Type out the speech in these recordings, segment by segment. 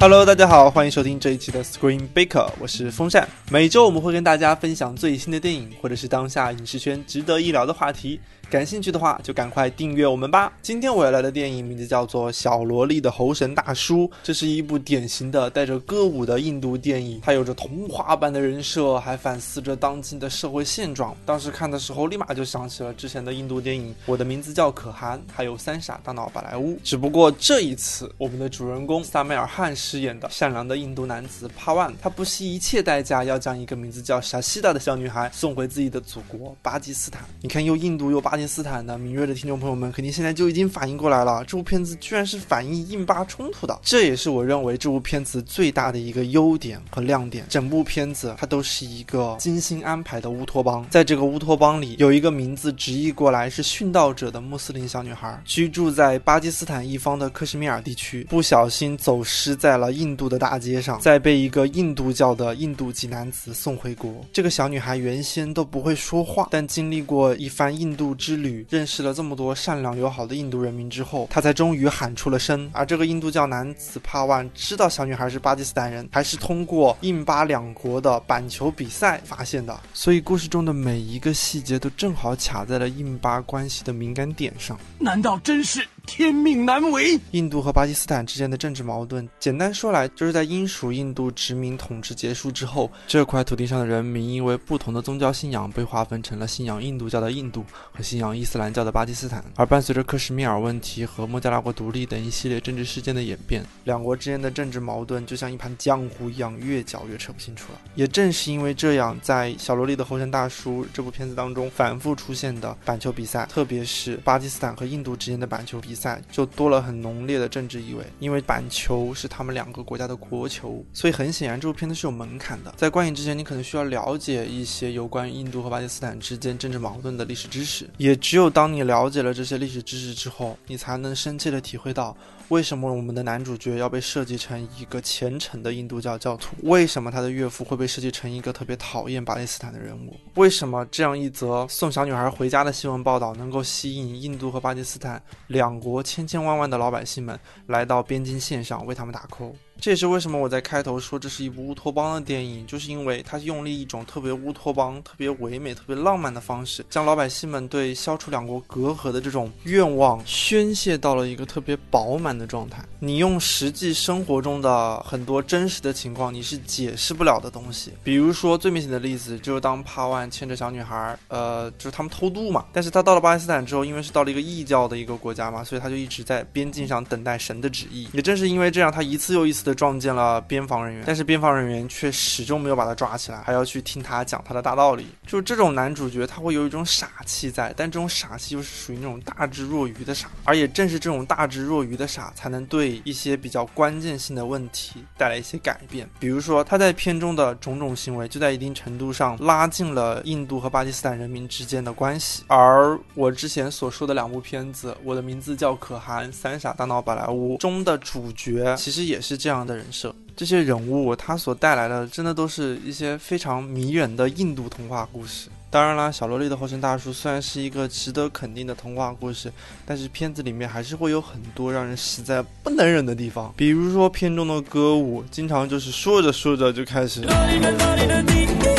Hello，大家好，欢迎收听这一期的 Screen Baker，我是风扇。每周我们会跟大家分享最新的电影，或者是当下影视圈值得一聊的话题。感兴趣的话，就赶快订阅我们吧。今天我要来的电影名字叫做《小萝莉的猴神大叔》，这是一部典型的带着歌舞的印度电影，它有着童话般的人设，还反思着当今的社会现状。当时看的时候，立马就想起了之前的印度电影《我的名字叫可汗》，还有《三傻大闹宝莱坞》。只不过这一次，我们的主人公萨梅尔汗饰演的善良的印度男子帕万，他不惜一切代价要将一个名字叫沙西达的小女孩送回自己的祖国巴基斯坦。你看，又印度又巴基斯坦的敏锐的听众朋友们，肯定现在就已经反应过来了，这部片子居然是反映印巴冲突的。这也是我认为这部片子最大的一个优点和亮点。整部片子它都是一个精心安排的乌托邦，在这个乌托邦里，有一个名字直译过来是殉道者的穆斯林小女孩，居住在巴基斯坦一方的克什米尔地区，不小心走失在了印度的大街上，再被一个印度教的印度籍男子送回国。这个小女孩原先都不会说话，但经历过一番印度之旅，认识了。这么多善良友好的印度人民之后，他才终于喊出了声。而这个印度教男子帕万知道小女孩是巴基斯坦人，还是通过印巴两国的板球比赛发现的。所以故事中的每一个细节都正好卡在了印巴关系的敏感点上。难道真是？天命难违。印度和巴基斯坦之间的政治矛盾，简单说来，就是在英属印度殖民统治结束之后，这块土地上的人民因为不同的宗教信仰，被划分成了信仰印度教的印度和信仰伊斯兰教的巴基斯坦。而伴随着克什米尔问题和孟加拉国独立等一系列政治事件的演变，两国之间的政治矛盾就像一盘浆糊一样，越搅越扯不清楚了。也正是因为这样，在《小萝莉的猴神大叔》这部片子当中，反复出现的板球比赛，特别是巴基斯坦和印度之间的板球比赛。赛就多了很浓烈的政治意味，因为板球是他们两个国家的国球，所以很显然这部片子是有门槛的。在观影之前，你可能需要了解一些有关于印度和巴基斯坦之间政治矛盾的历史知识。也只有当你了解了这些历史知识之后，你才能深切的体会到。为什么我们的男主角要被设计成一个虔诚的印度教教徒？为什么他的岳父会被设计成一个特别讨厌巴基斯坦的人物？为什么这样一则送小女孩回家的新闻报道能够吸引印度和巴基斯坦两国国千千万万的老百姓们来到边境线上为他们打 call？这也是为什么我在开头说这是一部乌托邦的电影，就是因为它用了一种特别乌托邦、特别唯美、特别浪漫的方式，将老百姓们对消除两国隔阂的这种愿望宣泄到了一个特别饱满的状态。你用实际生活中的很多真实的情况，你是解释不了的东西。比如说最明显的例子，就是当帕万牵着小女孩，呃，就是他们偷渡嘛。但是他到了巴基斯坦之后，因为是到了一个异教的一个国家嘛，所以他就一直在边境上等待神的旨意。也正是因为这样，他一次又一次。撞见了边防人员，但是边防人员却始终没有把他抓起来，还要去听他讲他的大道理。就这种男主角，他会有一种傻气在，但这种傻气又是属于那种大智若愚的傻。而也正是这种大智若愚的傻，才能对一些比较关键性的问题带来一些改变。比如说，他在片中的种种行为，就在一定程度上拉近了印度和巴基斯坦人民之间的关系。而我之前所说的两部片子，《我的名字叫可汗》《三傻大闹宝莱坞》中的主角，其实也是这样。的人设，这些人物他所带来的，真的都是一些非常迷人的印度童话故事。当然啦，小萝莉的猴神大叔虽然是一个值得肯定的童话故事，但是片子里面还是会有很多让人实在不能忍的地方。比如说片中的歌舞，经常就是说着说着就开始，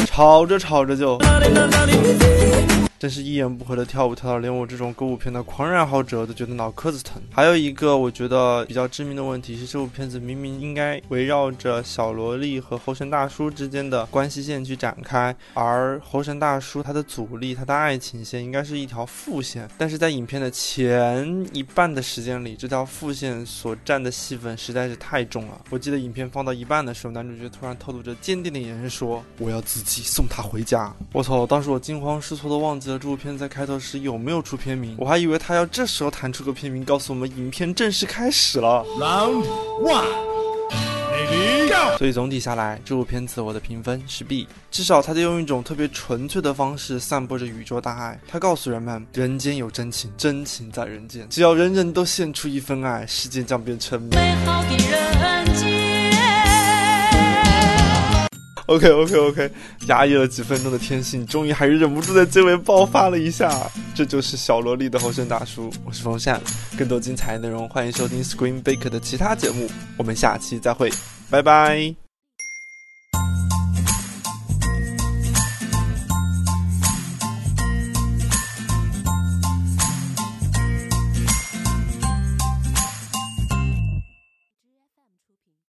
吵着吵着就。真是一言不合的跳舞，跳到连我这种歌舞片的狂热爱好者都觉得脑壳子疼。还有一个我觉得比较致命的问题是，这部片子明明应该围绕着小萝莉和猴神大叔之间的关系线去展开，而猴神大叔他的阻力、他的爱情线应该是一条副线，但是在影片的前一半的时间里，这条副线所占的戏份实在是太重了。我记得影片放到一半的时候，男主角突然透露着坚定的眼神说：“我要自己送她回家。”我操！当时我惊慌失措的忘记。这部片在开头时有没有出片名？我还以为他要这时候弹出个片名，告诉我们影片正式开始了。Round go。所以总体下来，这部片子我的评分是 B。至少他在用一种特别纯粹的方式散播着宇宙大爱。他告诉人们，人间有真情，真情在人间。只要人人都献出一份爱，世界将变成美好的人 OK OK OK，压抑了几分钟的天性，终于还是忍不住在结尾爆发了一下。这就是小萝莉的猴神大叔，我是风扇。更多精彩内容，欢迎收听 Screen Baker 的其他节目。我们下期再会，拜拜。